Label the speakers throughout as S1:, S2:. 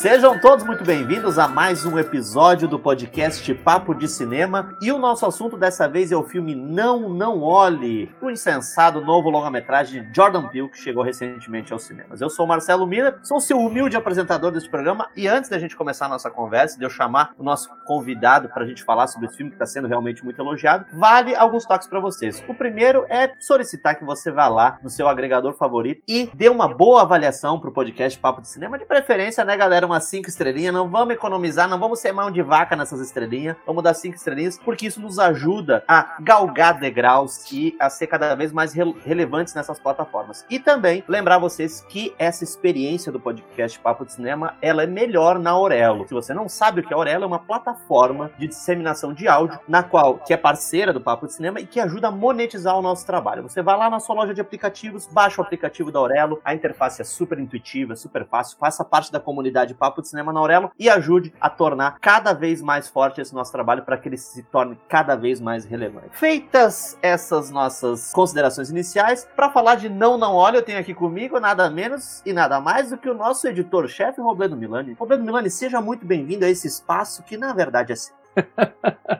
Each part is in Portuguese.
S1: Sejam todos muito bem-vindos a mais um episódio do podcast Papo de Cinema. E o nosso assunto dessa vez é o filme Não, Não Olhe, o insensado novo longa-metragem de Jordan Peele, que chegou recentemente aos cinemas. Eu sou Marcelo Miller, sou seu humilde apresentador deste programa. E antes da gente começar a nossa conversa, de eu chamar o nosso convidado para a gente falar sobre esse filme que está sendo realmente muito elogiado, vale alguns toques para vocês. O primeiro é solicitar que você vá lá no seu agregador favorito e dê uma boa avaliação para o podcast Papo de Cinema, de preferência, né, galera? Umas 5 estrelinhas. Não vamos economizar, não vamos ser mão de vaca nessas estrelinhas. Vamos dar 5 estrelinhas, porque isso nos ajuda a galgar degraus e a ser cada vez mais re relevantes nessas plataformas. E também lembrar vocês que essa experiência do podcast Papo de Cinema, ela é melhor na Aurelo. Se você não sabe o que é Aurelo, é uma plataforma de disseminação de áudio, na qual, que é parceira do Papo de Cinema e que ajuda a monetizar o nosso trabalho. Você vai lá na sua loja de aplicativos, baixa o aplicativo da Aurelo, a interface é super intuitiva, super fácil, faça parte da comunidade Papo de Cinema na Aurelo e ajude a tornar cada vez mais forte esse nosso trabalho para que ele se torne cada vez mais relevante. Feitas essas nossas considerações iniciais, para falar de Não Não Olha, eu tenho aqui comigo nada menos e nada mais do que o nosso editor-chefe, Robledo Milani. Robledo Milani, seja muito bem-vindo a esse espaço que na verdade é.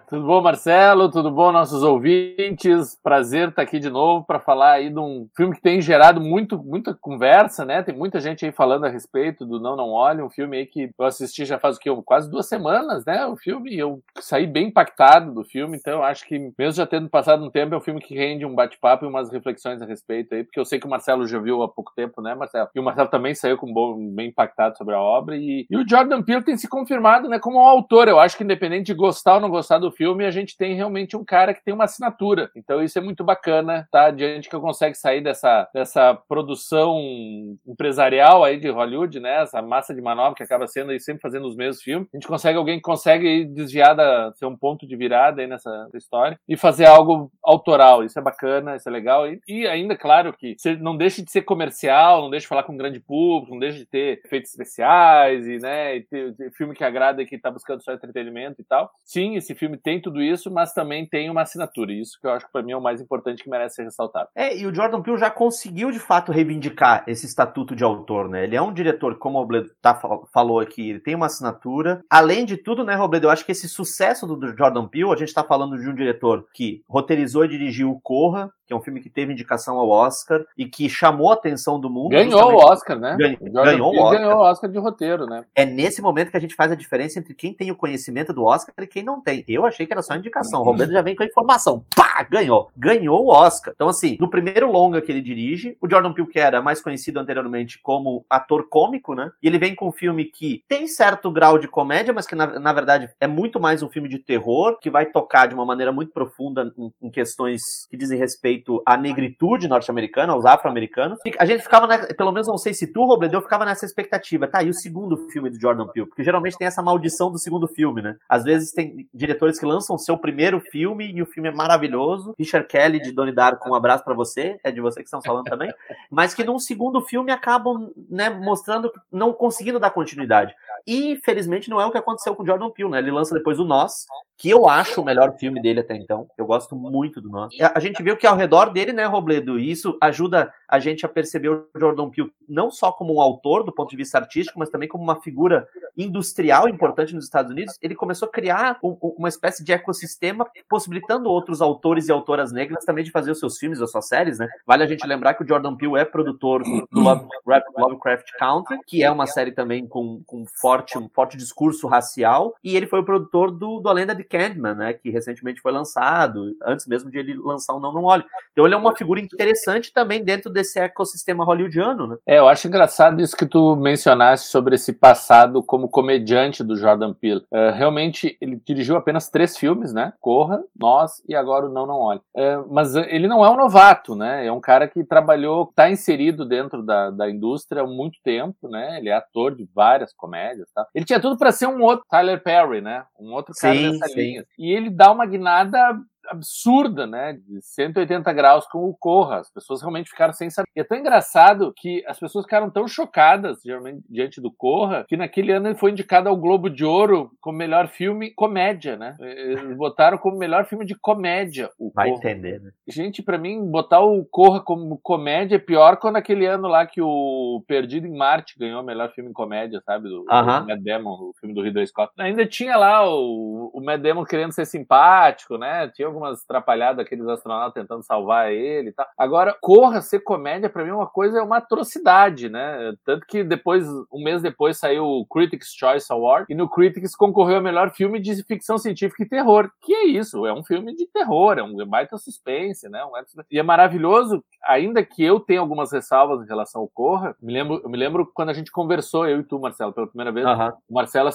S2: Tudo bom, Marcelo? Tudo bom, nossos ouvintes? Prazer estar aqui de novo para falar aí de um filme que tem gerado muito, muita conversa, né? Tem muita gente aí falando a respeito do Não Não Olhe, um filme aí que eu assisti já faz o que? Quase duas semanas, né? O filme, eu saí bem impactado do filme, então eu acho que, mesmo já tendo passado um tempo, é um filme que rende um bate-papo e umas reflexões a respeito aí, porque eu sei que o Marcelo já viu há pouco tempo, né, Marcelo? E o Marcelo também saiu com bom, bem impactado sobre a obra, e, e o Jordan Peele tem se confirmado, né, como um autor. Eu acho que, independente de gostar ou não gostar do filme, a gente tem realmente um cara que tem uma assinatura. Então isso é muito bacana, tá? Diante que eu consegue sair dessa, dessa produção empresarial aí de Hollywood, né? Essa massa de manobra que acaba sendo aí sempre fazendo os mesmos filmes. A gente consegue alguém que consegue desviar da, ser um ponto de virada aí nessa história e fazer algo autoral. Isso é bacana, isso é legal. E, e ainda, claro, que não deixe de ser comercial, não deixe de falar com um grande público, não deixe de ter efeitos especiais e, né, e ter, ter filme que agrada e que tá buscando só entretenimento e tal sim, esse filme tem tudo isso, mas também tem uma assinatura. Isso que eu acho que para mim é o mais importante que merece ser ressaltado.
S1: É, e o Jordan Peele já conseguiu de fato reivindicar esse estatuto de autor, né? Ele é um diretor, como o Robledo tá, falou aqui, ele tem uma assinatura. Além de tudo, né, Robledo, eu acho que esse sucesso do Jordan Peele, a gente tá falando de um diretor que roteirizou e dirigiu Corra, que é um filme que teve indicação ao Oscar e que chamou a atenção do mundo.
S2: Ganhou o Oscar, né?
S1: Ganhou, ganhou o Oscar.
S2: Ganhou o Oscar de roteiro, né?
S1: É nesse momento que a gente faz a diferença entre quem tem o conhecimento do Oscar e quem não tem. Eu achei que era só indicação. O Roberto já vem com a informação. Pá! Ganhou. Ganhou o Oscar. Então, assim, no primeiro longa que ele dirige, o Jordan Peele, que era mais conhecido anteriormente como ator cômico, né? E ele vem com um filme que tem certo grau de comédia, mas que, na, na verdade, é muito mais um filme de terror, que vai tocar de uma maneira muito profunda em, em questões que dizem respeito respeito à negritude norte-americana, aos afro-americanos. A gente ficava, né, pelo menos não sei se tu, Robledo, eu ficava nessa expectativa. Tá, e o segundo filme do Jordan Peele? Porque geralmente tem essa maldição do segundo filme, né? Às vezes tem diretores que lançam seu primeiro filme e o filme é maravilhoso. Richard Kelly de Donnie Darko, um abraço para você, é de você que estão falando também. Mas que num segundo filme acabam, né, mostrando, não conseguindo dar continuidade. E, felizmente, não é o que aconteceu com o Jordan Peele, né? Ele lança depois o Nós, que eu acho o melhor filme dele até então. Eu gosto muito do Nós. A gente viu que ao redor dele, né, Robledo, e isso ajuda a gente a perceber o Jordan Peele não só como um autor do ponto de vista artístico, mas também como uma figura industrial importante nos Estados Unidos. Ele começou a criar um, uma espécie de ecossistema possibilitando outros autores e autoras negras também de fazer os seus filmes, as suas séries, né? Vale a gente lembrar que o Jordan Peele é produtor do Love, Lovecraft Country, que é uma série também com, com forte, um forte discurso racial, e ele foi o produtor do, do A Lenda de Candyman, né? Que recentemente foi lançado, antes mesmo de ele lançar o Não Não Olhe. Então ele é uma figura interessante também dentro desse ecossistema hollywoodiano, né?
S2: É, eu acho engraçado isso que tu mencionaste sobre esse passado como comediante do Jordan Peele. Uh, realmente, ele dirigiu apenas três filmes, né? Corra, Nós e agora o Não Não Olhe. Uh, mas ele não é um novato, né? É um cara que trabalhou, está inserido dentro da, da indústria há muito tempo, né? Ele é ator de várias comédias, tá? Ele tinha tudo para ser um outro Tyler Perry, né? Um outro cara sim, dessa sim. linha. E ele dá uma guinada absurda, né? De 180 graus com o Corra. As pessoas realmente ficaram sem saber. E é tão engraçado que as pessoas ficaram tão chocadas geralmente, diante do Corra que naquele ano ele foi indicado ao Globo de Ouro como melhor filme comédia, né? Eles botaram como melhor filme de comédia o
S1: Vai
S2: Corra.
S1: entender, né?
S2: Gente, para mim, botar o Corra como comédia é pior quando aquele ano lá que o Perdido em Marte ganhou o melhor filme em comédia, sabe? Do,
S1: uh -huh.
S2: do Damon, o filme do Ridley Scott. Ainda tinha lá o, o Damon querendo ser simpático, né? Tinha algumas atrapalhadas, aqueles astronautas tentando salvar ele e tal. Agora, Corra ser comédia, para mim, é uma coisa, é uma atrocidade, né? Tanto que depois, um mês depois, saiu o Critics' Choice Award, e no Critics concorreu ao melhor filme de ficção científica e terror. Que é isso? É um filme de terror, é um baita suspense, né? Um e é maravilhoso, ainda que eu tenha algumas ressalvas em relação ao Corra, me lembro, eu me lembro quando a gente conversou, eu e tu, Marcelo, pela primeira vez, o Marcelo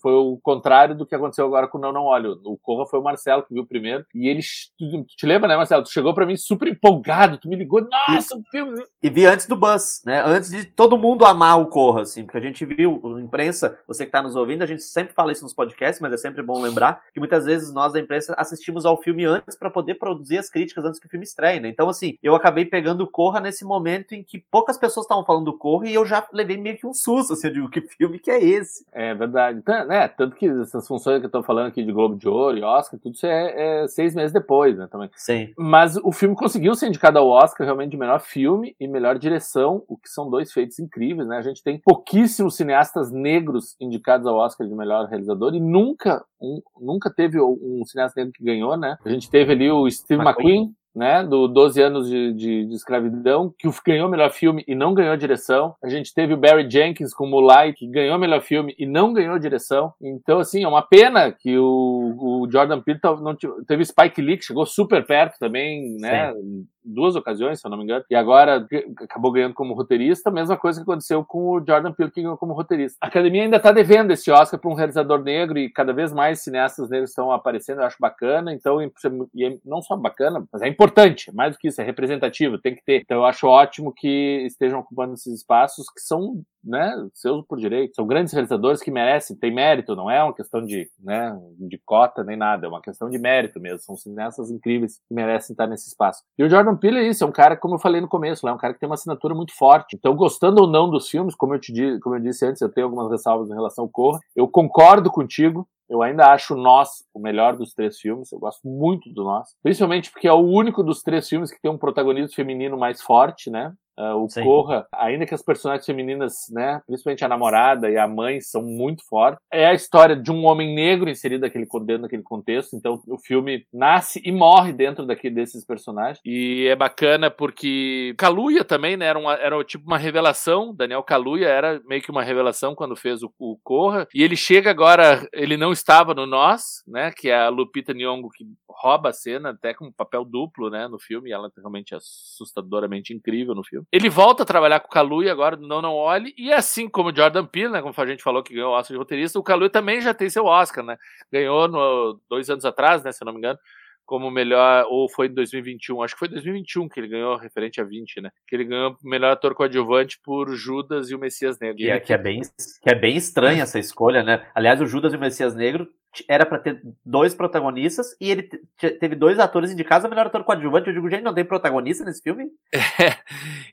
S2: foi o contrário do que aconteceu agora com o Não Não Olho. O Corra foi o Marcelo que viu primeiro, e ele, tu, te lembra, né, Marcelo? Tu chegou para mim super empolgado, tu me ligou, nossa, o filme...
S1: E vi antes do Buzz, né? Antes de todo mundo amar o Corra, assim, porque a gente viu, imprensa, você que tá nos ouvindo, a gente sempre fala isso nos podcasts, mas é sempre bom lembrar que muitas vezes nós da imprensa assistimos ao filme antes para poder produzir as críticas antes que o filme estreie, né? Então, assim, eu acabei pegando o Corra nesse momento em que poucas pessoas estavam falando do Corra e eu já levei meio que um susto, assim, eu digo, que filme que é esse?
S2: É verdade. Então, né, tanto que essas funções que eu tô falando aqui de Globo de Ouro e Oscar, tudo isso é, é seis meses depois, né, também.
S1: Sim.
S2: Mas o filme conseguiu ser indicado ao Oscar realmente de melhor filme e melhor direção, o que são dois feitos incríveis, né? A gente tem pouquíssimos cineastas negros indicados ao Oscar de melhor realizador e nunca, um, nunca teve um cineasta negro que ganhou, né? A gente teve ali o Steve McQueen, McQueen né, do 12 anos de, de, de, escravidão, que ganhou melhor filme e não ganhou direção. A gente teve o Barry Jenkins com Moonlight, que ganhou o melhor filme e não ganhou direção. Então, assim, é uma pena que o, o Jordan Peele não teve Spike Lee, que chegou super perto também, né, Sim duas ocasiões, se eu não me engano, e agora acabou ganhando como roteirista, mesma coisa que aconteceu com o Jordan Peele, que ganhou como roteirista. A academia ainda está devendo esse Oscar para um realizador negro e cada vez mais cineastas negros estão aparecendo, eu acho bacana, então, e é não só bacana, mas é importante, mais do que isso, é representativo, tem que ter. Então eu acho ótimo que estejam ocupando esses espaços que são né, seus por direito. São grandes realizadores que merecem, tem mérito, não é uma questão de, né, de cota nem nada, é uma questão de mérito mesmo. São cineastas incríveis que merecem estar nesse espaço. E o Jordan Peele é isso, é um cara, como eu falei no começo, é um cara que tem uma assinatura muito forte. Então, gostando ou não dos filmes, como eu te como eu disse antes, eu tenho algumas ressalvas em relação ao Corra. Eu concordo contigo, eu ainda acho Nós o melhor dos três filmes. Eu gosto muito do Nós. Principalmente porque é o único dos três filmes que tem um protagonismo feminino mais forte, né? Uh, o Sim. Corra, ainda que as personagens femininas, né, principalmente a namorada e a mãe, são muito fortes, é a história de um homem negro inserido naquele, dentro daquele contexto. Então, o filme nasce e morre dentro daquele, desses personagens. E é bacana porque Kaluuya também, né, era, uma, era tipo uma revelação. Daniel Kaluuya era meio que uma revelação quando fez o, o Corra. E ele chega agora, ele não estava no Nós, né, que é a Lupita Nyong'o que rouba a cena até com um papel duplo, né, no filme. E ela realmente é assustadoramente incrível no filme. Ele volta a trabalhar com o Kaluuya agora no Não Não Olhe, e assim como o Jordan Peele, né, como a gente falou que ganhou o Oscar de roteirista, o Kaluuya também já tem seu Oscar, né? Ganhou no, dois anos atrás, né, se eu não me engano, como melhor, ou foi em 2021, acho que foi 2021 que ele ganhou, referente a 20, né? Que ele ganhou melhor ator coadjuvante por Judas e o Messias Negro.
S1: Que é, que é, bem, que é bem estranha essa escolha, né? Aliás, o Judas e o Messias Negro era para ter dois protagonistas e ele teve dois atores indicados a melhor ator coadjuvante. Eu digo, gente, não tem protagonista nesse filme?
S2: É,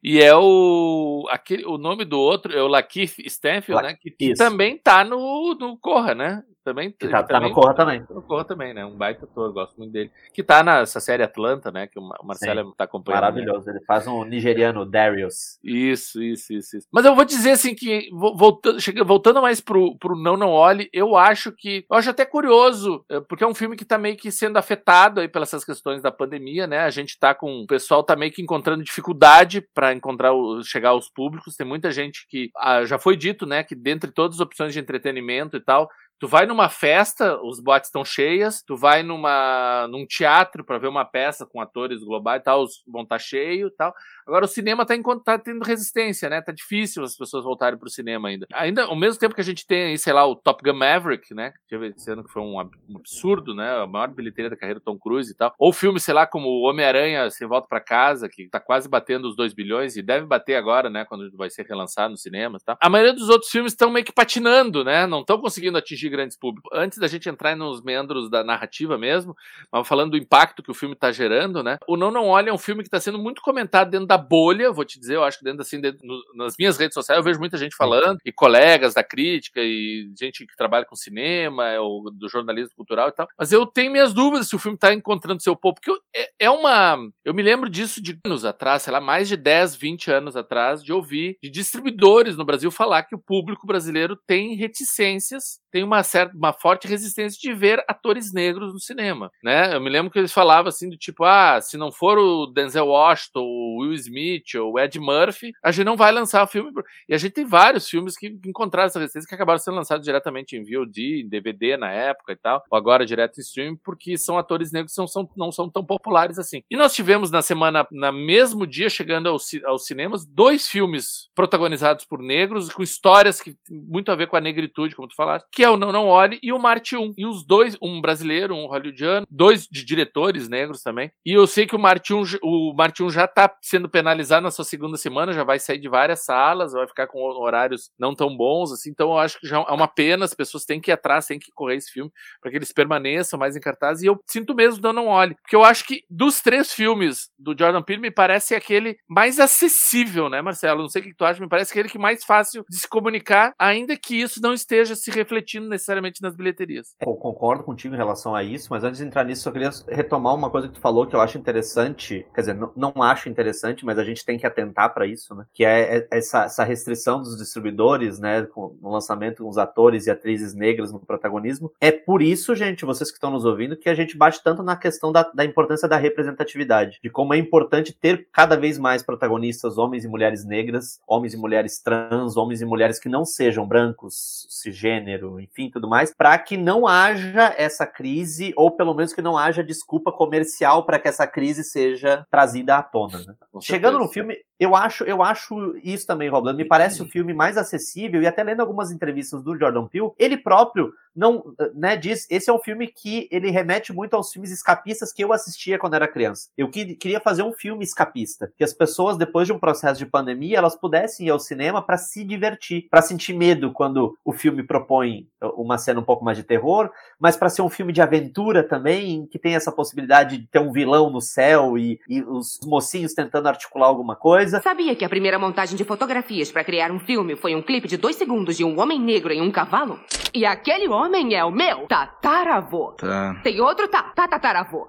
S2: e é o aquele, o nome do outro é o Lakeith Stanfield, La né? Que, que também tá no, no Corra, né? Também,
S1: que tá,
S2: também,
S1: tá no Corra também.
S2: No Corra também, né? Um baita ator, gosto muito dele. Que tá nessa série Atlanta, né? Que o Marcelo Sim, tá acompanhando.
S1: Né? Maravilhoso, né? ele faz um nigeriano, Darius.
S2: Isso, isso, isso, isso, Mas eu vou dizer assim que, voltando, voltando mais pro, pro Não Não Olhe, eu acho que. Eu acho até curioso, é, porque é um filme que tá meio que sendo afetado aí pelas questões da pandemia, né? A gente tá com. O pessoal tá meio que encontrando dificuldade para encontrar chegar aos públicos. Tem muita gente que. Ah, já foi dito, né? Que dentre todas as opções de entretenimento e tal, Tu vai numa festa, os boates estão cheias, tu vai numa, num teatro para ver uma peça com atores globais e tal, os vão estar tá cheio e tal. Agora o cinema tá, tá tendo resistência, né? Tá difícil as pessoas voltarem pro cinema ainda. Ainda, ao mesmo tempo que a gente tem aí, sei lá, o Top Gun Maverick, né? Esse ano que foi um absurdo, né? A maior bilheteria da carreira do Tom Cruise e tal. Ou filmes, sei lá, como Homem-Aranha Sem Volta para Casa, que tá quase batendo os 2 bilhões e deve bater agora, né? Quando vai ser relançado no cinema e tal. A maioria dos outros filmes estão meio que patinando, né? Não estão conseguindo atingir atingir grandes públicos. Antes da gente entrar nos meandros da narrativa mesmo, mas falando do impacto que o filme está gerando, né? O Não Não Olha é um filme que está sendo muito comentado dentro da bolha, vou te dizer, eu acho que dentro assim, dentro, no, nas minhas redes sociais eu vejo muita gente falando, e colegas da crítica, e gente que trabalha com cinema, ou do jornalismo cultural e tal. Mas eu tenho minhas dúvidas se o filme está encontrando seu povo, porque eu, é, é uma. Eu me lembro disso de anos atrás, sei lá, mais de 10, 20 anos atrás, de ouvir de distribuidores no Brasil falar que o público brasileiro tem reticências, tem uma certa, uma forte resistência de ver atores negros no cinema, né? Eu me lembro que eles falavam assim do tipo, ah, se não for o Denzel Washington, o Will Smith ou o Ed Murphy, a gente não vai lançar o filme. E a gente tem vários filmes que encontraram essa resistência que acabaram sendo lançados diretamente em VOD, em DVD na época e tal, ou agora direto em streaming, porque são atores negros que não são, não são tão populares assim. E nós tivemos na semana, na mesmo dia, chegando aos, aos cinemas, dois filmes protagonizados por negros, com histórias que muito a ver com a negritude, como tu falaste, que é o Não Não Olhe e o Marte 1. E os dois, um brasileiro, um hollywoodiano, dois de diretores negros também. E eu sei que o Marte 1, o Marte 1 já está sendo penalizado na sua segunda semana, já vai sair de várias salas, vai ficar com horários não tão bons, assim. Então eu acho que já é uma pena, as pessoas têm que ir atrás, têm que correr esse filme para que eles permaneçam mais em cartaz. E eu sinto mesmo Não Não Olhe, porque eu acho que dos três filmes do Jordan Peele me parece aquele mais acessível, né, Marcelo? Não sei o que tu acha, me parece aquele que é mais fácil de se comunicar, ainda que isso não esteja se refletindo necessariamente nas bilheterias.
S1: Eu concordo contigo em relação a isso, mas antes de entrar nisso, eu queria retomar uma coisa que tu falou que eu acho interessante, quer dizer, não, não acho interessante, mas a gente tem que atentar para isso, né? Que é, é essa, essa, restrição dos distribuidores, né, com, no lançamento com os atores e atrizes negras no protagonismo. É por isso, gente, vocês que estão nos ouvindo, que a gente bate tanto na questão da, da importância da representatividade, de como é importante ter cada vez mais protagonistas, homens e mulheres negras, homens e mulheres trans, homens e mulheres que não sejam brancos, cisgênero, enfim, tudo mais, para que não haja essa crise, ou pelo menos que não haja desculpa comercial para que essa crise seja trazida à tona. Né? Chegando no filme, eu acho, eu acho isso também, Roblando. Me parece o filme mais acessível, e até lendo algumas entrevistas do Jordan Peele, ele próprio não, né, diz, esse é um filme que ele remete muito aos filmes escapistas que eu assistia quando era criança. Eu que, queria fazer um filme escapista, que as pessoas depois de um processo de pandemia, elas pudessem ir ao cinema para se divertir, para sentir medo quando o filme propõe uma cena um pouco mais de terror, mas para ser um filme de aventura também, que tem essa possibilidade de ter um vilão no céu e, e os mocinhos tentando articular alguma coisa.
S3: Sabia que a primeira montagem de fotografias para criar um filme foi um clipe de dois segundos de um homem negro em um cavalo? E aquele homem é o meu tataravô.
S4: Tá.
S3: Tem outro tá, tataravô.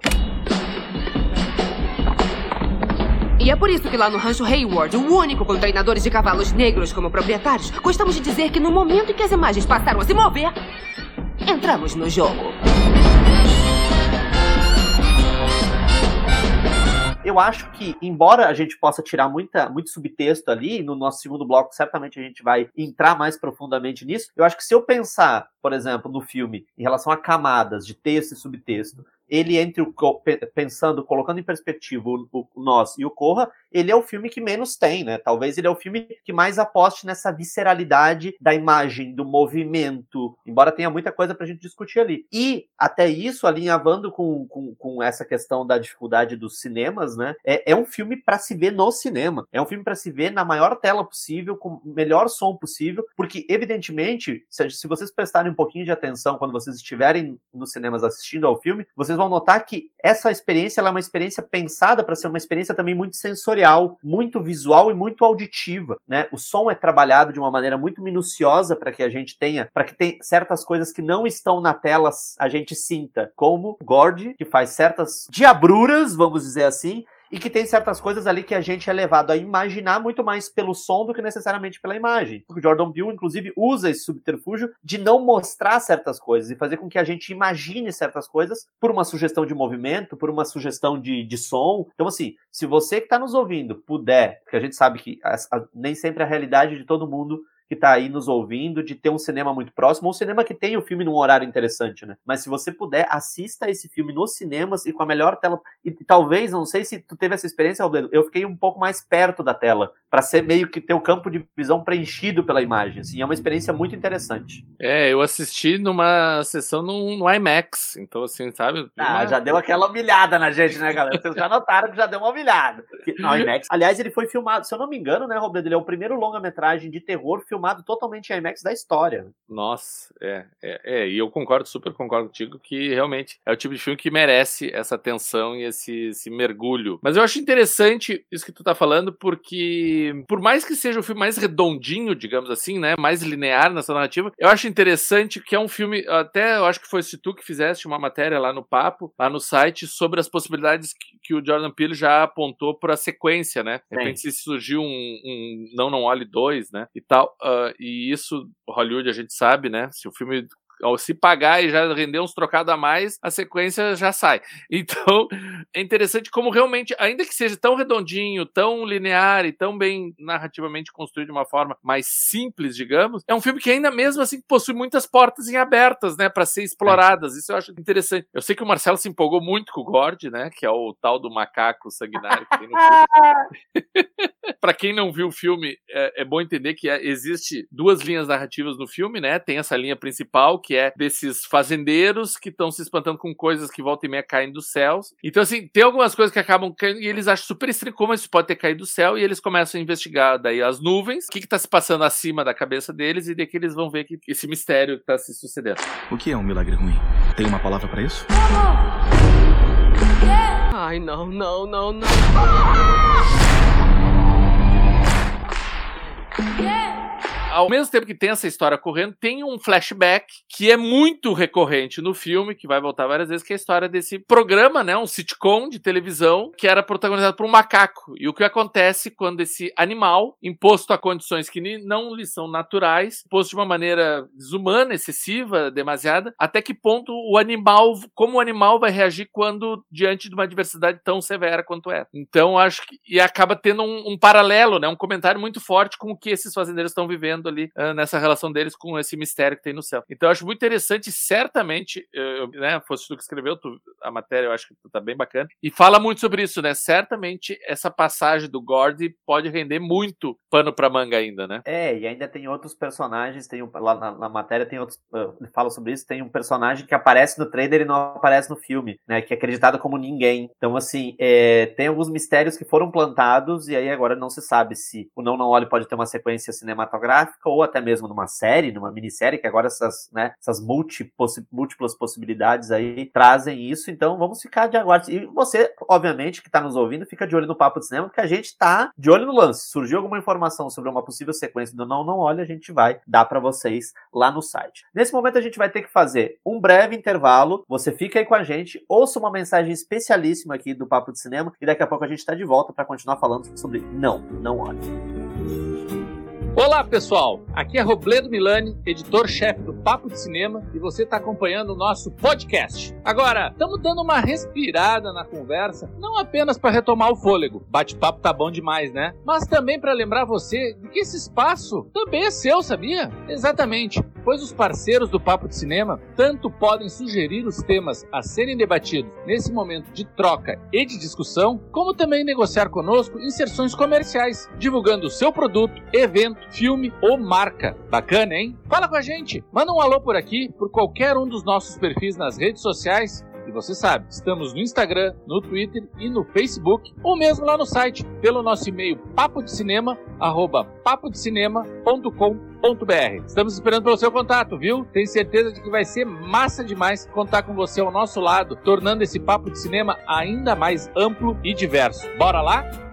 S3: E é por isso que lá no Rancho Hayward, o único com treinadores de cavalos negros como proprietários, gostamos de dizer que no momento em que as imagens passaram a se mover, entramos no jogo.
S1: Eu acho que, embora a gente possa tirar muita, muito subtexto ali, no nosso segundo bloco, certamente a gente vai entrar mais profundamente nisso. Eu acho que se eu pensar, por exemplo, no filme, em relação a camadas de texto e subtexto, ele entre o pensando, colocando em perspectiva o, o, nós e o Corra, ele é o filme que menos tem, né? Talvez ele é o filme que mais aposte nessa visceralidade da imagem, do movimento, embora tenha muita coisa pra gente discutir ali. E até isso, alinhavando com, com, com essa questão da dificuldade dos cinemas, né? É, é um filme para se ver no cinema. É um filme para se ver na maior tela possível, com o melhor som possível, porque evidentemente, se, se vocês prestarem um pouquinho de atenção quando vocês estiverem nos cinemas assistindo ao filme, vocês vão notar que essa experiência é uma experiência pensada para ser uma experiência também muito sensorial, muito visual e muito auditiva, né? O som é trabalhado de uma maneira muito minuciosa para que a gente tenha, para que tem certas coisas que não estão na tela a gente sinta, como Gord, que faz certas diabruras, vamos dizer assim, e que tem certas coisas ali que a gente é levado a imaginar muito mais pelo som do que necessariamente pela imagem. O Jordan Peele, inclusive, usa esse subterfúgio de não mostrar certas coisas e fazer com que a gente imagine certas coisas por uma sugestão de movimento, por uma sugestão de, de som. Então, assim, se você que está nos ouvindo puder, porque a gente sabe que a, a, nem sempre a realidade de todo mundo que está aí nos ouvindo de ter um cinema muito próximo, ou um cinema que tem o filme num horário interessante, né? Mas se você puder, assista esse filme nos cinemas e com a melhor tela. E talvez, não sei se tu teve essa experiência, Robledo, eu fiquei um pouco mais perto da tela, para ser meio que ter o campo de visão preenchido pela imagem. Assim, é uma experiência muito interessante.
S2: É, eu assisti numa sessão no, no IMAX, então assim, sabe?
S1: Ah, já deu aquela humilhada na gente, né, galera? Vocês já notaram que já deu uma humilhada. No IMAX. Aliás, ele foi filmado, se eu não me engano, né, Robledo, ele é o primeiro longa-metragem de terror filmado filmado totalmente em IMAX da história.
S2: Nossa, é, é, é, e eu concordo, super concordo contigo que realmente é o tipo de filme que merece essa atenção e esse, esse mergulho. Mas eu acho interessante isso que tu tá falando, porque por mais que seja o filme mais redondinho, digamos assim, né, mais linear nessa narrativa, eu acho interessante que é um filme, até eu acho que foi se tu que fizeste uma matéria lá no papo, lá no site, sobre as possibilidades que, que o Jordan Peele já apontou para a sequência, né? De repente se surgiu um, um Não Não Olhe 2, né? E tal, uh, e isso Hollywood a gente sabe, né? Se o filme se pagar e já render uns trocados a mais, a sequência já sai. Então, é interessante como realmente, ainda que seja tão redondinho, tão linear e tão bem narrativamente construído de uma forma mais simples, digamos, é um filme que ainda mesmo assim possui muitas portas em abertas, né, para ser exploradas. Isso eu acho interessante. Eu sei que o Marcelo se empolgou muito com o Gord, né, que é o tal do macaco sanguinário que tem no filme. Para quem não viu o filme, é, é bom entender que é, existe duas linhas narrativas no filme, né? Tem essa linha principal que é desses fazendeiros que estão se espantando com coisas que volta e meia caem dos céus. Então, assim, tem algumas coisas que acabam caindo e eles acham super estranho como isso pode ter caído do céu e eles começam a investigar daí as nuvens, o que está se passando acima da cabeça deles e daqui eles vão ver que esse mistério que está se sucedendo.
S4: O que é um milagre ruim? Tem uma palavra para isso?
S3: Ai, não, não, não, não. Yeah.
S2: Ao mesmo tempo que tem essa história correndo, tem um flashback que é muito recorrente no filme, que vai voltar várias vezes, que é a história desse programa, né, um sitcom de televisão, que era protagonizado por um macaco. E o que acontece quando esse animal, imposto a condições que não lhe são naturais, imposto de uma maneira desumana, excessiva, demasiada, até que ponto o animal, como o animal vai reagir quando diante de uma adversidade tão severa quanto é. Então, acho que e acaba tendo um, um paralelo, né, um comentário muito forte com o que esses fazendeiros estão vivendo ali uh, nessa relação deles com esse mistério que tem no céu. Então eu acho muito interessante, certamente, eu, né, fosse tu que escreveu tu, a matéria, eu acho que tá bem bacana, e fala muito sobre isso, né? Certamente essa passagem do Gordy pode render muito pano pra manga ainda, né?
S1: É, e ainda tem outros personagens, tem um, lá na, na, matéria tem outros, uh, fala sobre isso, tem um personagem que aparece no trailer e não aparece no filme, né? Que é acreditado como ninguém. Então, assim, é, tem alguns mistérios que foram plantados e aí agora não se sabe se o Não Não Olhe pode ter uma sequência cinematográfica cinematográfica ou até mesmo numa série, numa minissérie, que agora essas, né, essas múltiplas possibilidades aí trazem isso. Então vamos ficar de aguardo. E você, obviamente, que está nos ouvindo, fica de olho no Papo de Cinema, porque a gente está de olho no lance. Surgiu alguma informação sobre uma possível sequência do Não Não Olha, a gente vai dar para vocês lá no site. Nesse momento a gente vai ter que fazer um breve intervalo. Você fica aí com a gente, ouça uma mensagem especialíssima aqui do Papo de Cinema e daqui a pouco a gente está de volta para continuar falando sobre Não, Não Olha.
S2: Olá pessoal, aqui é Robledo Milani, editor-chefe do Papo de Cinema, e você está acompanhando o nosso podcast. Agora, estamos dando uma respirada na conversa, não apenas para retomar o fôlego, bate-papo tá bom demais, né? Mas também para lembrar você de que esse espaço também é seu, sabia? Exatamente, pois os parceiros do Papo de Cinema tanto podem sugerir os temas a serem debatidos nesse momento de troca e de discussão, como também negociar conosco inserções comerciais, divulgando o seu produto, evento filme ou marca. Bacana, hein? Fala com a gente, manda um alô por aqui, por qualquer um dos nossos perfis nas redes sociais. E você sabe, estamos no Instagram, no Twitter e no Facebook, ou mesmo lá no site, pelo nosso e-mail papodecinema.com.br. Estamos esperando pelo seu contato, viu? Tenho certeza de que vai ser massa demais contar com você ao nosso lado, tornando esse Papo de Cinema ainda mais amplo e diverso. Bora lá?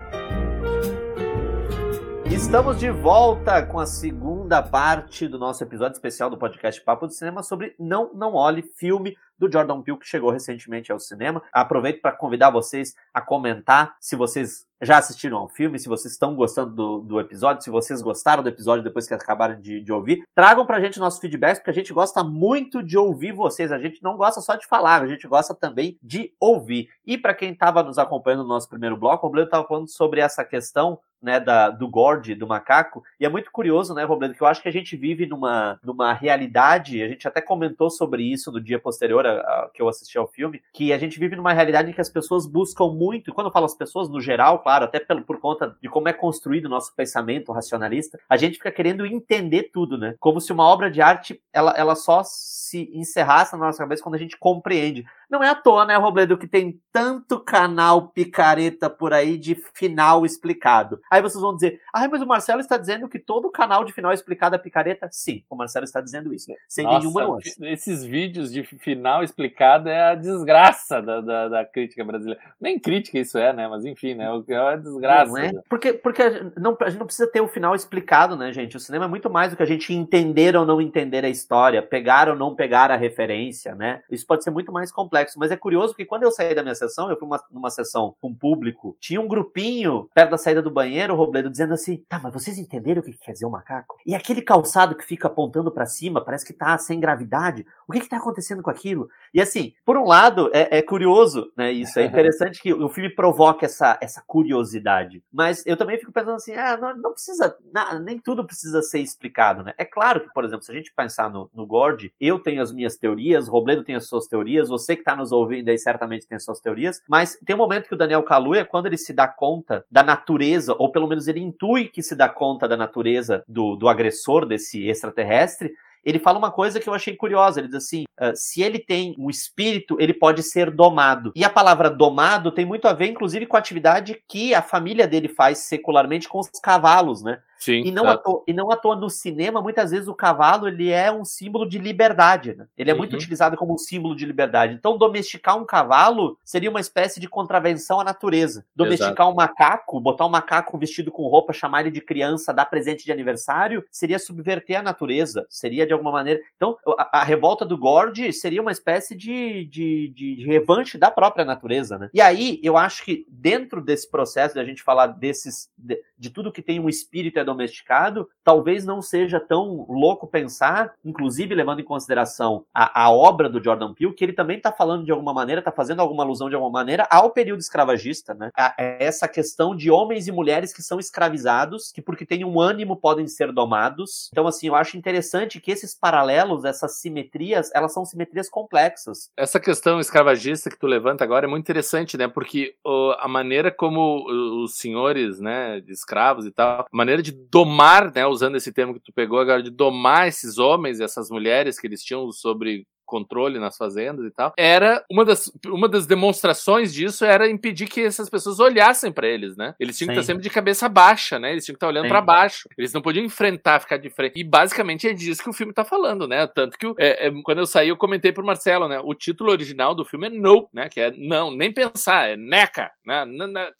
S1: Estamos de volta com a segunda parte do nosso episódio especial do podcast Papo de Cinema sobre Não Não Olhe, filme do Jordan Peele que chegou recentemente ao cinema. Aproveito para convidar vocês a comentar se vocês já assistiram ao filme, se vocês estão gostando do, do episódio, se vocês gostaram do episódio depois que acabaram de, de ouvir. Tragam pra gente nossos feedbacks, porque a gente gosta muito de ouvir vocês. A gente não gosta só de falar, a gente gosta também de ouvir. E para quem estava nos acompanhando no nosso primeiro bloco, o Robledo estava falando sobre essa questão né, da, do Gord, do macaco, e é muito curioso, né, Robledo, que eu acho que a gente vive numa, numa realidade, a gente até comentou sobre isso no dia posterior a, a, que eu assisti ao filme, que a gente vive numa realidade em que as pessoas buscam muito, e quando eu falo as pessoas, no geral, claro, até pelo, por conta de como é construído o nosso pensamento racionalista, a gente fica querendo entender tudo, né? Como se uma obra de arte ela, ela só se encerrasse na nossa cabeça quando a gente compreende. Não é à toa, né, Robledo, que tem tanto canal picareta por aí de final explicado. Aí vocês vão dizer, ah, mas o Marcelo está dizendo que todo canal de final explicado é picareta? Sim, o Marcelo está dizendo isso, sem Nossa, nenhuma nuance.
S2: Esses vídeos de final explicado é a desgraça da, da, da, crítica brasileira. Nem crítica isso é, né? Mas enfim, né? É a desgraça. Não, é?
S1: Porque, porque não, a gente não precisa ter o final explicado, né, gente? O cinema é muito mais do que a gente entender ou não entender a história, pegar ou não pegar a referência, né? Isso pode ser muito mais complexo. Mas é curioso que quando eu saí da minha sessão, eu fui uma, numa sessão com público, tinha um grupinho perto da saída do banheiro, o Robledo, dizendo assim: tá, mas vocês entenderam o que quer dizer o macaco? E aquele calçado que fica apontando para cima, parece que tá sem gravidade. O que que tá acontecendo com aquilo? E assim, por um lado, é, é curioso, né? Isso é interessante que o filme provoque essa, essa curiosidade. Mas eu também fico pensando assim: ah, não, não precisa, não, nem tudo precisa ser explicado, né? É claro que, por exemplo, se a gente pensar no, no Gord, eu tenho as minhas teorias, o Robledo tem as suas teorias, você que está nos ouvindo aí certamente tem as suas teorias, mas tem um momento que o Daniel Kaluuya, quando ele se dá conta da natureza, ou pelo menos ele intui que se dá conta da natureza do, do agressor, desse extraterrestre, ele fala uma coisa que eu achei curiosa. Ele diz assim: uh, se ele tem um espírito, ele pode ser domado. E a palavra domado tem muito a ver, inclusive, com a atividade que a família dele faz secularmente com os cavalos, né?
S2: Sim,
S1: e, não à toa, e não à toa no cinema, muitas vezes o cavalo ele é um símbolo de liberdade. Né? Ele é uhum. muito utilizado como um símbolo de liberdade. Então, domesticar um cavalo seria uma espécie de contravenção à natureza. Domesticar Exato. um macaco, botar um macaco vestido com roupa, chamar ele de criança, dar presente de aniversário, seria subverter a natureza. Seria de alguma maneira. Então, a, a revolta do Gord seria uma espécie de, de, de, de revanche da própria natureza. Né? E aí, eu acho que dentro desse processo de a gente falar desses. de, de tudo que tem um espírito domesticado, talvez não seja tão louco pensar, inclusive levando em consideração a, a obra do Jordan Peele, que ele também está falando de alguma maneira, está fazendo alguma alusão de alguma maneira ao período escravagista, né? A, essa questão de homens e mulheres que são escravizados, que porque têm um ânimo podem ser domados. Então, assim, eu acho interessante que esses paralelos, essas simetrias, elas são simetrias complexas.
S2: Essa questão escravagista que tu levanta agora é muito interessante, né? Porque a maneira como os senhores, né, de escravos e tal, a maneira de domar, né, usando esse termo que tu pegou agora, de domar esses homens e essas mulheres que eles tinham sobre controle nas fazendas e tal, era uma das, uma das demonstrações disso era impedir que essas pessoas olhassem para eles, né? Eles tinham Sim. que estar sempre de cabeça baixa, né? Eles tinham que estar olhando para baixo. Eles não podiam enfrentar, ficar de frente. E basicamente é disso que o filme tá falando, né? Tanto que é, é, quando eu saí eu comentei pro Marcelo, né? O título original do filme é No, né? Que é não, nem pensar, é neca, né?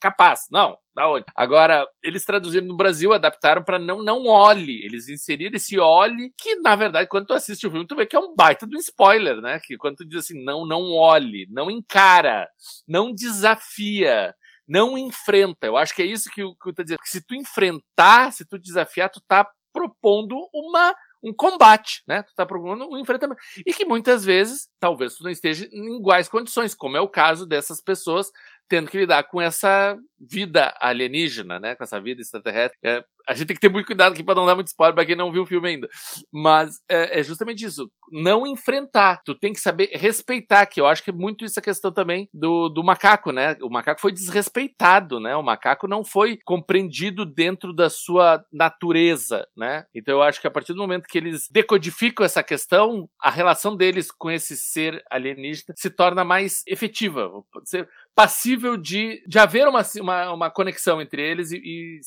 S2: capaz, não, da onde? Agora, eles traduziram no Brasil, adaptaram para não não olhe. Eles inseriram esse olhe, que na verdade, quando tu assiste o filme, tu vê que é um baita do spoiler, né? Que quando tu diz assim, não, não olhe, não encara, não desafia não enfrenta. Eu acho que é isso que, que eu tô dizendo. Se tu enfrentar, se tu desafiar, tu tá propondo uma um combate, né? Tu tá propondo um enfrentamento. E que muitas vezes, talvez tu não esteja em iguais condições, como é o caso dessas pessoas tendo que lidar com essa vida alienígena, né? Com essa vida extraterrestre. É, a gente tem que ter muito cuidado aqui para não dar muito spoiler para quem não viu o filme ainda. Mas é, é, justamente isso. Não enfrentar. Tu tem que saber respeitar, que eu acho que é muito isso a questão também do, do macaco, né? O macaco foi desrespeitado, né? O macaco não foi compreendido dentro da sua natureza, né? Então eu acho que a partir do momento que eles decodificam essa questão, a relação deles com esse ser alienígena se torna mais efetiva. Ser passível de, de haver uma, uma, uma conexão entre eles e, e,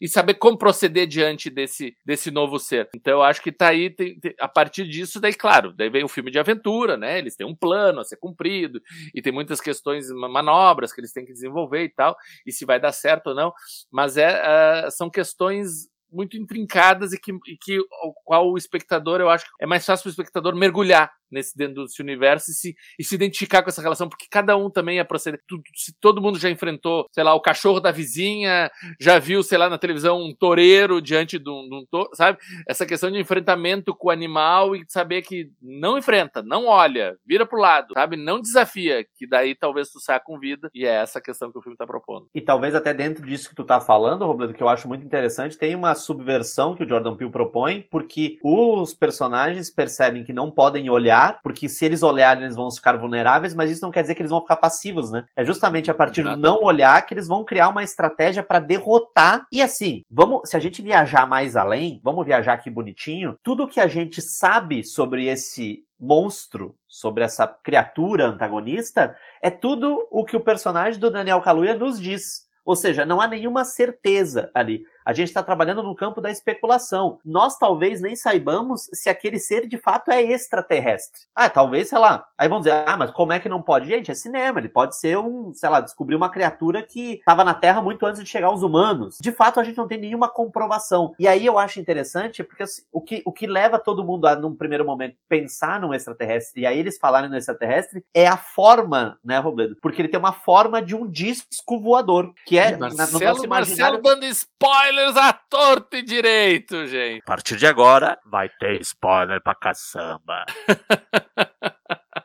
S2: e, saber como proceder diante desse, desse novo ser. Então eu acho que tá aí, tem, tem, a partir disso, daí, claro, daí vem um filme de aventura, né? Eles têm um plano a ser cumprido, e tem muitas questões, manobras que eles têm que desenvolver e tal, e se vai dar certo ou não. Mas é, uh, são questões muito intrincadas e que, e que o qual o espectador, eu acho, é mais fácil o espectador mergulhar nesse dentro desse universo e se, e se identificar com essa relação, porque cada um também é proceder. Se todo mundo já enfrentou, sei lá, o cachorro da vizinha, já viu, sei lá, na televisão um toureiro diante de um, de um touro, sabe? Essa questão de enfrentamento com o animal e saber que não enfrenta, não olha, vira pro lado, sabe? Não desafia, que daí talvez tu saia com vida, e é essa questão que o filme tá propondo.
S1: E talvez até dentro disso que tu tá falando, Roberto, que eu acho muito interessante, tem uma subversão que o Jordan Peele propõe, porque os personagens percebem que não podem olhar porque se eles olharem, eles vão ficar vulneráveis, mas isso não quer dizer que eles vão ficar passivos, né? É justamente a partir Exato. do não olhar que eles vão criar uma estratégia para derrotar. E assim, vamos, se a gente viajar mais além, vamos viajar aqui bonitinho, tudo que a gente sabe sobre esse monstro, sobre essa criatura antagonista, é tudo o que o personagem do Daniel Kaluuya nos diz. Ou seja, não há nenhuma certeza ali. A gente está trabalhando no campo da especulação. Nós talvez nem saibamos se aquele ser de fato é extraterrestre. Ah, talvez, sei lá. Aí vamos dizer, ah, mas como é que não pode? Gente, é cinema. Ele pode ser um, sei lá, descobrir uma criatura que estava na Terra muito antes de chegar aos humanos. De fato, a gente não tem nenhuma comprovação. E aí eu acho interessante, porque assim, o que, o que leva todo mundo a, num primeiro momento, pensar num extraterrestre e aí eles falarem no extraterrestre é a forma, né, Robledo? Porque ele tem uma forma de um disco voador, que é
S2: Marcelo, na, no. Marcelo dando spoiler spoilers a torto e direito, gente.
S1: A partir de agora, vai ter spoiler pra caçamba.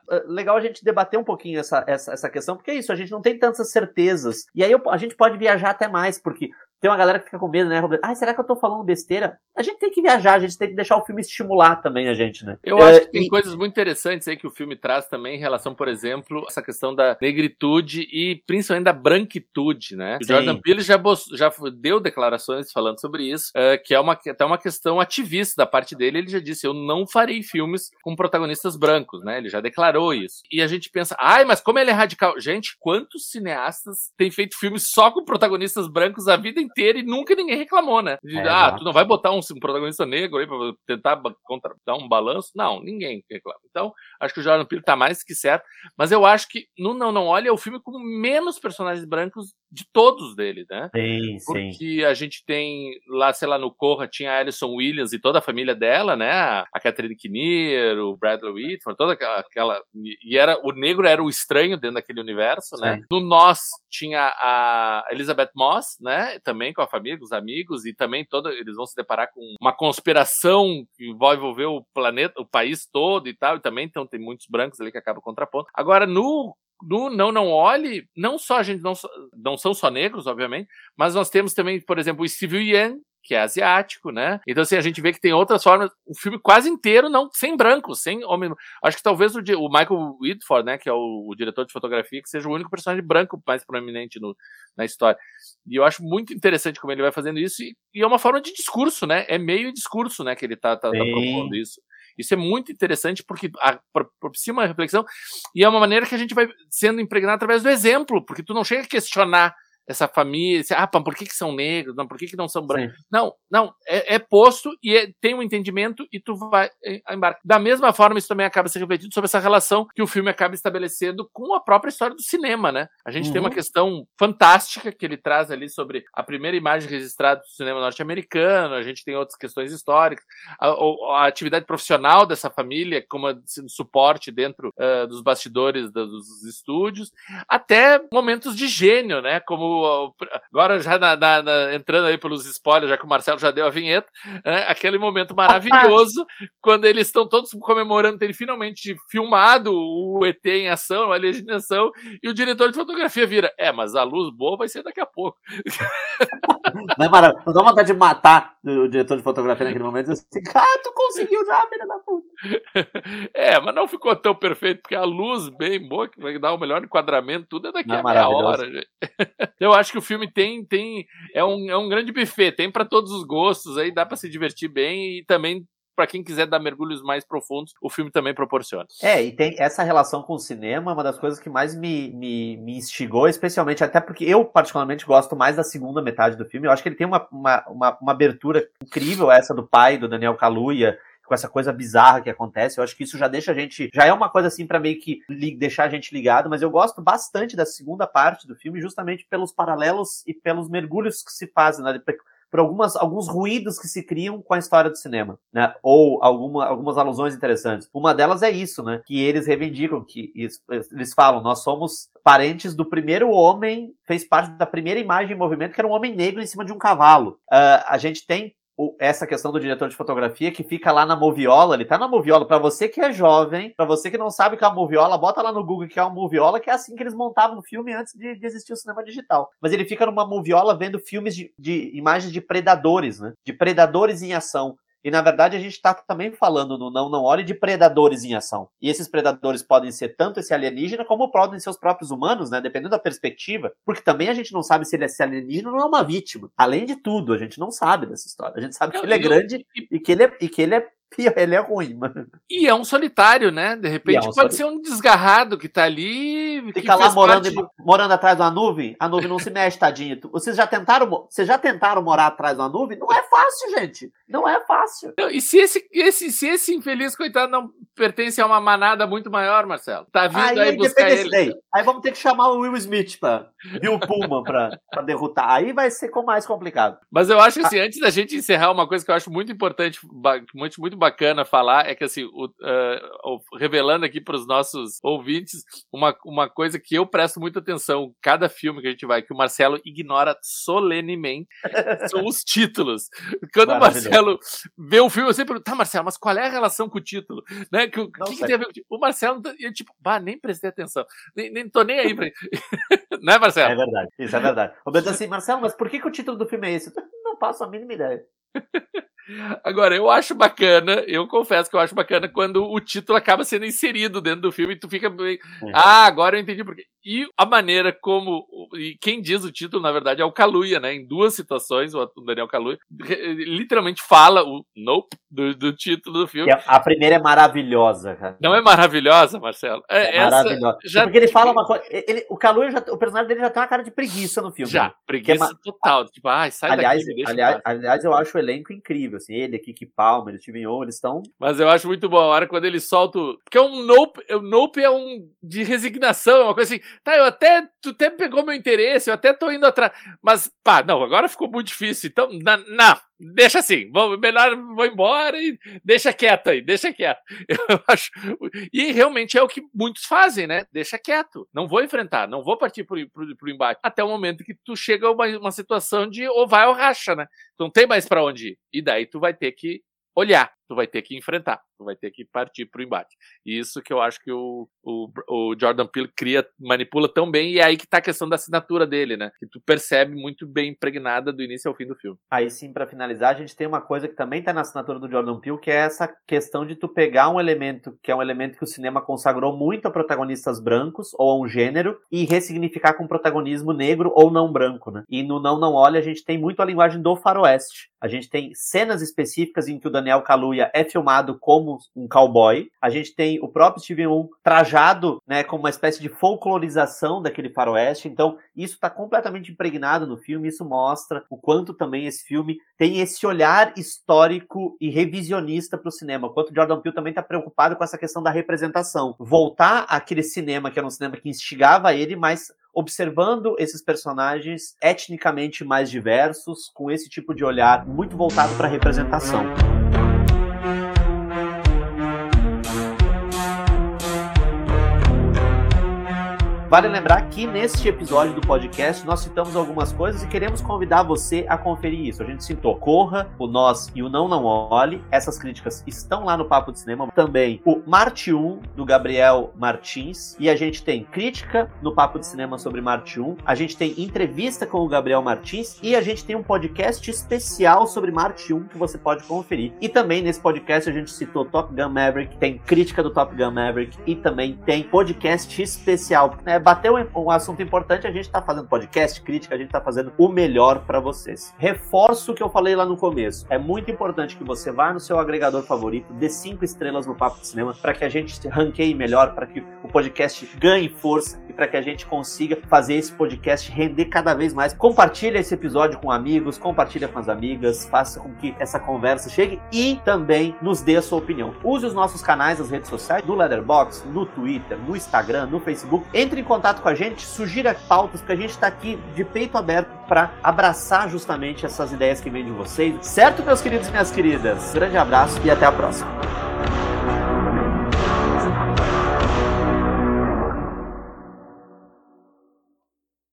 S1: É, legal a gente debater um pouquinho essa, essa, essa questão, porque é isso, a gente não tem tantas certezas. E aí eu, a gente pode viajar até mais, porque tem uma galera que fica com medo, né, Roberto? Ah, será que eu tô falando besteira? A gente tem que viajar, a gente tem que deixar o filme estimular também a gente, né?
S2: Eu é, acho que tem e... coisas muito interessantes aí que o filme traz também em relação, por exemplo, essa questão da negritude e principalmente da branquitude, né? O Jordan Peele já, já deu declarações falando sobre isso, uh, que é uma, até uma questão ativista da parte dele. Ele já disse: eu não farei filmes com protagonistas brancos, né? Ele já declarou isso. E a gente pensa, ai, mas como ele é radical? Gente, quantos cineastas têm feito filmes só com protagonistas brancos a vida inteira e nunca ninguém reclamou, né? De, é, ah, tu não vai botar um, um, protagonista negro aí pra tentar contra, dar um balanço? Não, ninguém reclama. Então, acho que o Jordan Peele tá mais que certo, mas eu acho que no Não Não Olha é o filme com menos personagens brancos de todos dele, né?
S1: Sim,
S2: Porque sim. a gente tem lá, sei lá, no Corra tinha a Alison Williams e toda a família dela, né? A Catherine Kinnear, o Bradley Whitford, toda aquela e era o negro era o estranho dentro daquele universo, né? sim. né? No Nós tinha a Elizabeth Moss, né? Também com a família, com os amigos e também todo eles vão se deparar com uma conspiração que vai envolver o planeta, o país todo e tal, e também então tem muitos brancos ali que acabam contrapondo. Agora no no Não Não Olhe, não só a gente não, não são só negros, obviamente, mas nós temos também, por exemplo, o Steve Yang, que é asiático, né? Então, assim, a gente vê que tem outras formas. O filme quase inteiro não sem branco, sem homem. Acho que talvez o, o Michael Whitford, né, que é o, o, diretor de fotografia, que seja o único personagem branco mais proeminente no, na história. E eu acho muito interessante como ele vai fazendo isso, e, e é uma forma de discurso, né? É meio discurso, né, que ele tá, tá, tá propondo isso. Isso é muito interessante porque propicia uma reflexão e é uma maneira que a gente vai sendo impregnado através do exemplo, porque tu não chega a questionar essa família, ah, por que, que são negros, não, por que, que não são brancos? Sim. Não, não, é, é posto e é, tem um entendimento e tu vai é, embarcar. Da mesma forma, isso também acaba se refletindo sobre essa relação que o filme acaba estabelecendo com a própria história do cinema, né? A gente uhum. tem uma uhum. questão fantástica que ele traz ali sobre a primeira imagem registrada do cinema norte-americano, a gente tem outras questões históricas, a, a, atividade profissional dessa família como sendo suporte dentro uh, dos bastidores dos estúdios, até momentos de gênio, né? Como agora já na, na, na, entrando aí pelos spoilers, já que o Marcelo já deu a vinheta, né, aquele momento maravilhoso quando eles estão todos comemorando terem finalmente filmado o ET em ação, a alienação, e o diretor de fotografia vira, é, mas a luz boa vai ser daqui a pouco.
S1: Não é maravilhoso. Não dá vontade de matar o diretor de fotografia naquele momento assim, ah, tu conseguiu já, filha da puta.
S2: É, mas não ficou tão perfeito, porque a luz bem boa, que vai dar o melhor enquadramento, tudo é daqui não a meia hora. Gente. Eu acho que o filme tem, tem é, um, é um grande buffet, tem para todos os gostos, aí dá para se divertir bem e também para quem quiser dar mergulhos mais profundos, o filme também proporciona.
S1: É, e tem essa relação com o cinema, uma das coisas que mais me, me, me instigou, especialmente até porque eu particularmente gosto mais da segunda metade do filme. Eu acho que ele tem uma, uma, uma, uma abertura incrível, essa do pai do Daniel Kaluuya, com essa coisa bizarra que acontece. Eu acho que isso já deixa a gente. Já é uma coisa assim para meio que deixar a gente ligado, mas eu gosto bastante da segunda parte do filme, justamente pelos paralelos e pelos mergulhos que se fazem, né? Por algumas, alguns ruídos que se criam com a história do cinema, né? Ou alguma, algumas alusões interessantes. Uma delas é isso, né? Que eles reivindicam, que eles falam, nós somos parentes do primeiro homem, fez parte da primeira imagem em movimento, que era um homem negro em cima de um cavalo. Uh, a gente tem essa questão do diretor de fotografia que fica lá na moviola, ele tá na moviola. Para você que é jovem, para você que não sabe o que é uma moviola, bota lá no Google que é uma moviola, que é assim que eles montavam o filme antes de, de existir o cinema digital. Mas ele fica numa moviola vendo filmes de, de imagens de predadores, né? De predadores em ação. E na verdade a gente está também falando no Não Não Olhe de predadores em ação. E esses predadores podem ser tanto esse alienígena como podem ser os próprios humanos, né? Dependendo da perspectiva. Porque também a gente não sabe se ele é esse alienígena ou não é uma vítima. Além de tudo, a gente não sabe dessa história. A gente sabe que ele é grande e que ele é, e que ele é ele é ruim, mano.
S2: E é um solitário, né? De repente
S1: é um
S2: pode ser um desgarrado que tá ali. que
S1: Fica lá
S2: fez
S1: morando,
S2: parte-
S1: morando atrás de uma nuvem, a nuvem não se mexe, tadinho. Vocês já tentaram, vocês já tentaram morar atrás de uma nuvem? Não é fácil, gente. Não é fácil.
S2: Não, E se esse, esse, se esse infeliz coitado não pertence a uma manada muito maior, Marcelo? Tá vindo aí, buscar
S1: depende
S2: ele.
S1: daí. Aí vamos ter que chamar o Will Smith pra Bill Pullman pra, pra derrotar. Aí vai ser com mais complicado.
S2: Mas eu acho que assim, antes da gente encerrar, uma coisa que eu acho muito importante, muito, muito bacana falar, é que assim, o, o- revelando aqui para os nossos ouvintes, uma, uma coisa que eu presto muita atenção, cada filme que a gente vai, que o Marcelo ignora solenemente, são os títulos. Quando o. Marcelo vê um filme, eu sempre pergunto, tá, Marcelo, mas qual é a relação com o título? Né? Que, o que, que tem a ver com o título? O Marcelo, eu, tipo, bah, nem prestei atenção, nem, nem tô nem aí pra Né, Marcelo?
S1: É verdade. Isso é verdade. O Beto assim, Marcelo, mas por que, que o título do filme é esse? Não faço a mínima ideia.
S2: Agora, eu acho bacana, eu confesso que eu acho bacana quando o título acaba sendo inserido dentro do filme e tu fica meio.
S1: É.
S2: Ah, agora eu entendi por quê. E a maneira como. E quem diz o título, na verdade, é o Kaluuya, né? Em duas situações, o Daniel Kaluuya literalmente fala o nope do, do título do filme.
S1: Que a- primeira é maravilhosa, cara.
S2: Não é maravilhosa, Marcelo? É,
S1: É maravilhosa.
S2: já-
S1: Porque ele fala uma coisa. Ele, o Kaluuya, já, o personagem dele já tem uma cara de preguiça no filme.
S2: Já,
S1: né?
S2: preguiça
S1: ma-
S2: total. Tipo, ai, sai
S1: Aliás,
S2: daqui,
S1: aliás, aliás, eu acho o elenco incrível. Assim, ele, Kiki Palmer, Steven Yeun, eles estão.
S2: Mas eu acho muito bom a hora quando ele solta. o- Porque é um nope. O nope é um de resignação, é uma coisa assim. Tá, eu até. Tu até pegou meu interesse, eu até tô indo atrás. Mas, pá, não, agora ficou muito difícil. Então, na- não, deixa assim. Vou, melhor vou embora e deixa quieto aí, deixa quieto. Eu acho. E realmente é o que muitos fazem, né? Deixa quieto. Não vou enfrentar, não vou partir pro, pro, pro embate. Até o momento que tu chega a uma, uma situação de ou vai ou racha, né? Não tem mais pra onde ir. E daí tu vai ter que olhar, tu vai ter que enfrentar, tu vai ter que partir pro embate. E isso que eu acho que o, o, o Jordan Peele cria, manipula tão bem, e é aí que tá a questão da assinatura dele, né? Que tu percebe muito bem impregnada do início ao fim do filme.
S1: Aí sim, pra finalizar, a gente tem uma coisa que também tá na assinatura do Jordan Peele, que é essa questão de tu pegar um elemento que é um elemento que o cinema consagrou muito a protagonistas brancos ou a um gênero e ressignificar com protagonismo negro ou não branco, né? E no Não Não Olha a gente tem muito a linguagem do faroeste. A gente tem cenas específicas em que o Daniel Kaluuya é filmado como um cowboy. A gente tem o próprio Steven Yeun trajado, né, como uma espécie de folclorização daquele faroeste. Então, isso está completamente impregnado no filme. Isso mostra o quanto também esse filme tem esse olhar histórico e revisionista para o cinema. O quanto Jordan Peele também está preocupado com essa questão da representação. Voltar àquele cinema que era um cinema que instigava ele, mas observando esses personagens etnicamente mais diversos, com esse tipo de olhar muito voltado para a representação. Vale lembrar que neste episódio do podcast nós citamos algumas coisas e queremos convidar você a conferir isso. A gente citou Corra, o Nós e o Não Não Olhe. Essas críticas estão lá no Papo de Cinema. Também o Marte 1, do Gabriel Martins. E a gente tem crítica no Papo de Cinema sobre Marte 1. A gente tem entrevista com o Gabriel Martins. E a gente tem um podcast especial sobre Marte 1 que você pode conferir. E também nesse podcast a gente citou Top Gun Maverick. Tem crítica do Top Gun Maverick. E também tem podcast especial. Bateu um assunto importante, a gente tá fazendo podcast, crítica, a gente tá fazendo o melhor para vocês. Reforço o que eu falei lá no começo. É muito importante que você vá no seu agregador favorito, dê cinco estrelas no Papo de Cinema, para que a gente ranqueie melhor, para que o podcast ganhe força e para que a gente consiga fazer esse podcast render cada vez mais. Compartilha esse episódio com amigos, compartilha com as amigas, faça com que essa conversa chegue e também nos dê a sua opinião. Use os nossos canais, as redes sociais, no Letterboxd, no Twitter, no Instagram, no Facebook. Entre em contato com a gente, sugira pautas, porque a gente está aqui de peito aberto para abraçar justamente essas ideias que vêm de vocês. Certo, meus queridos e minhas queridas? Grande abraço e até a próxima.